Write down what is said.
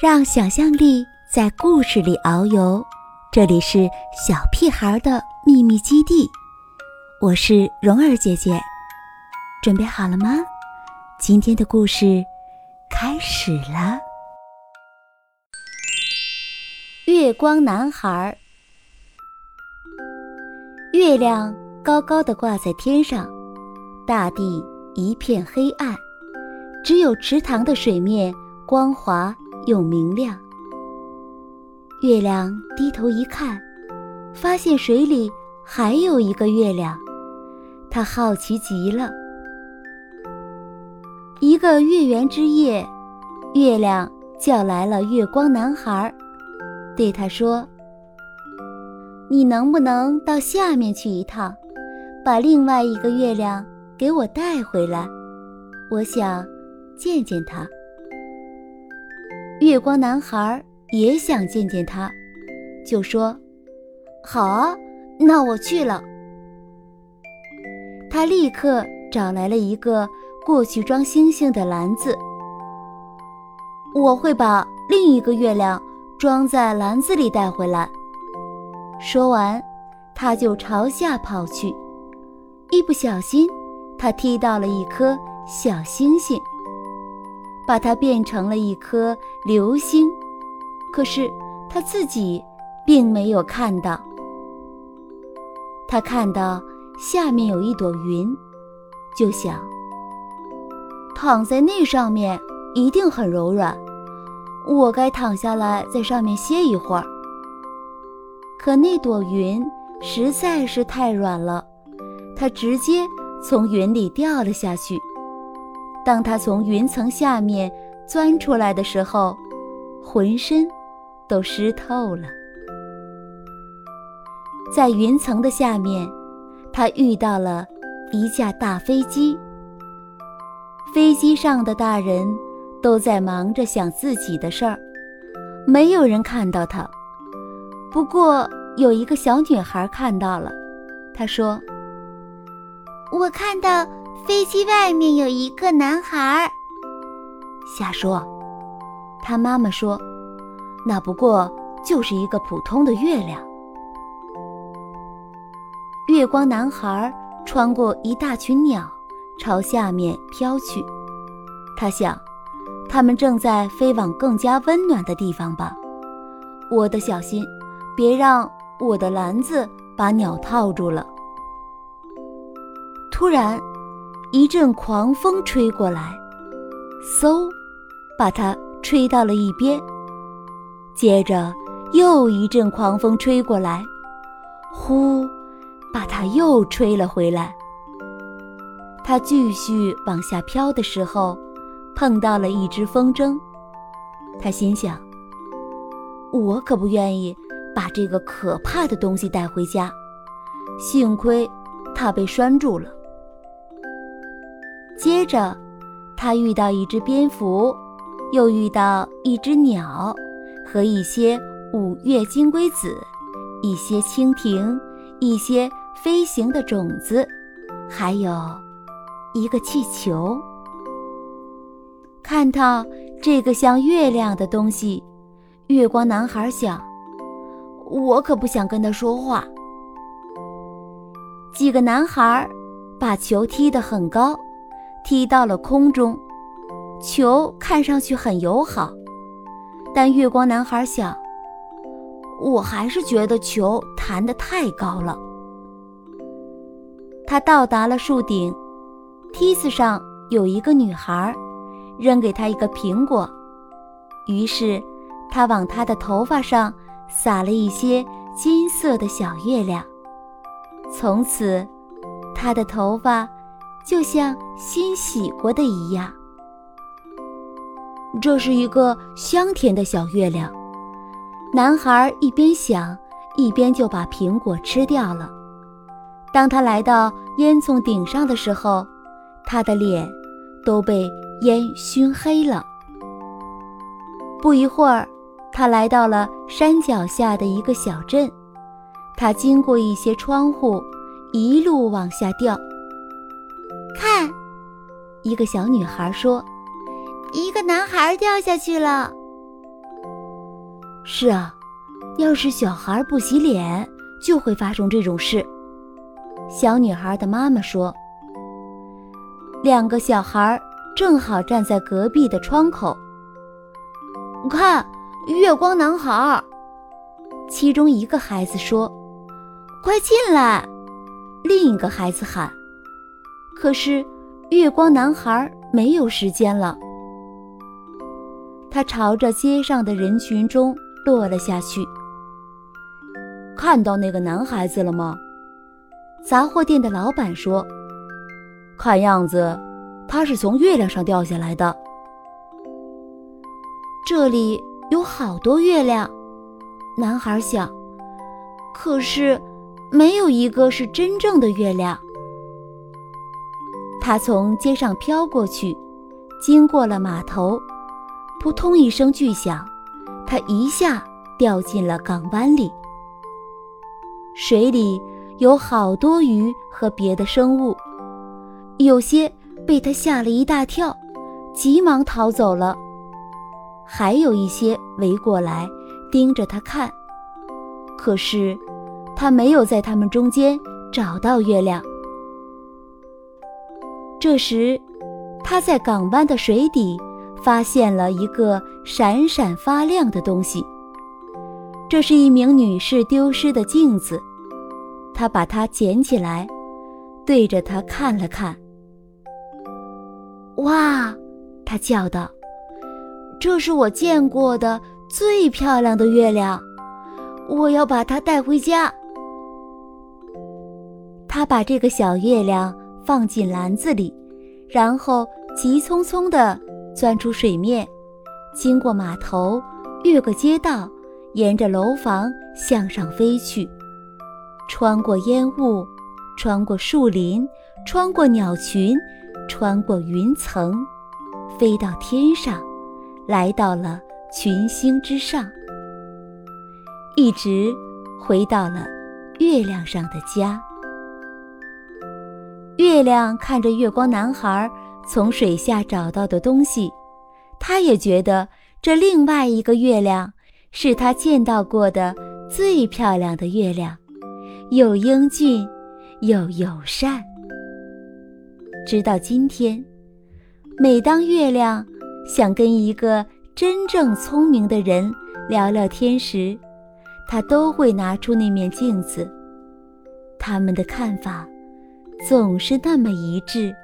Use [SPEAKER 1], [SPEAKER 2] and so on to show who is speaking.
[SPEAKER 1] 让想象力在故事里遨游。这里是小屁孩的秘密基地，我是蓉儿姐姐，准备好了吗？今天的故事开始了。月光男孩，月亮高高的挂在天上，大地一片黑暗，只有池塘的水面光滑。又明亮。月亮低头一看，发现水里还有一个月亮，他好奇极了。一个月圆之夜，月亮叫来了月光男孩，对他说：“你能不能到下面去一趟，把另外一个月亮给我带回来？我想见见他。”月光男孩也想见见他，就说：“好啊，那我去了。”他立刻找来了一个过去装星星的篮子，我会把另一个月亮装在篮子里带回来。说完，他就朝下跑去，一不小心，他踢到了一颗小星星。把它变成了一颗流星，可是他自己并没有看到。他看到下面有一朵云，就想躺在那上面一定很柔软，我该躺下来在上面歇一会儿。可那朵云实在是太软了，它直接从云里掉了下去。当他从云层下面钻出来的时候，浑身都湿透了。在云层的下面，他遇到了一架大飞机。飞机上的大人都在忙着想自己的事儿，没有人看到他。不过有一个小女孩看到了，她说：“
[SPEAKER 2] 我看到。”飞机外面有一个男孩。
[SPEAKER 1] 瞎说！他妈妈说：“那不过就是一个普通的月亮。”月光男孩穿过一大群鸟，朝下面飘去。他想，他们正在飞往更加温暖的地方吧？我得小心，别让我的篮子把鸟套住了。突然。一阵狂风吹过来，嗖，把它吹到了一边。接着又一阵狂风吹过来，呼，把它又吹了回来。它继续往下飘的时候，碰到了一只风筝。他心想：“我可不愿意把这个可怕的东西带回家。”幸亏它被拴住了。接着，他遇到一只蝙蝠，又遇到一只鸟，和一些五月金龟子，一些蜻蜓，一些飞行的种子，还有一个气球。看到这个像月亮的东西，月光男孩想：我可不想跟他说话。几个男孩把球踢得很高。踢到了空中，球看上去很友好，但月光男孩想，我还是觉得球弹得太高了。他到达了树顶，梯子上有一个女孩，扔给他一个苹果，于是他往她的头发上撒了一些金色的小月亮，从此，她的头发。就像新洗过的一样。这是一个香甜的小月亮。男孩一边想，一边就把苹果吃掉了。当他来到烟囱顶上的时候，他的脸都被烟熏黑了。不一会儿，他来到了山脚下的一个小镇。他经过一些窗户，一路往下掉。一个小女孩说：“
[SPEAKER 2] 一个男孩掉下去了。”
[SPEAKER 1] 是啊，要是小孩不洗脸，就会发生这种事。小女孩的妈妈说：“两个小孩正好站在隔壁的窗口，
[SPEAKER 2] 看月光男孩。”
[SPEAKER 1] 其中一个孩子说：“
[SPEAKER 2] 快进来！”
[SPEAKER 1] 另一个孩子喊。可是月光男孩没有时间了，他朝着街上的人群中落了下去。看到那个男孩子了吗？杂货店的老板说：“看样子，他是从月亮上掉下来的。这里有好多月亮。”男孩想，可是没有一个是真正的月亮。他从街上飘过去，经过了码头，扑通一声巨响，他一下掉进了港湾里。水里。有好多鱼和别的生物，有些被他吓了一大跳，急忙逃走了；还有一些围过来盯着他看。可是他没有在他们中间找到月亮。这时，他在港湾的水底发现了一个闪闪发亮的东西，这是一名女士丢失的镜子。他把它捡起来，对着它看了看。
[SPEAKER 2] 哇！他叫道：“这是我见过的最漂亮的月亮，我要把它带回家。”
[SPEAKER 1] 他把这个小月亮放进篮子里，然后急匆匆地钻出水面，经过码头，越过街道，沿着楼房向上飞去。穿过烟雾，穿过树林，穿过鸟群，穿过云层，飞到天上，来到了群星之上，一直回到了月亮上的家。月亮看着月光男孩从水下找到的东西，他也觉得这另外一个月亮是他见到过的最漂亮的月亮。又英俊，又友善。直到今天，每当月亮想跟一个真正聪明的人聊聊天时，他都会拿出那面镜子。他们的看法总是那么一致。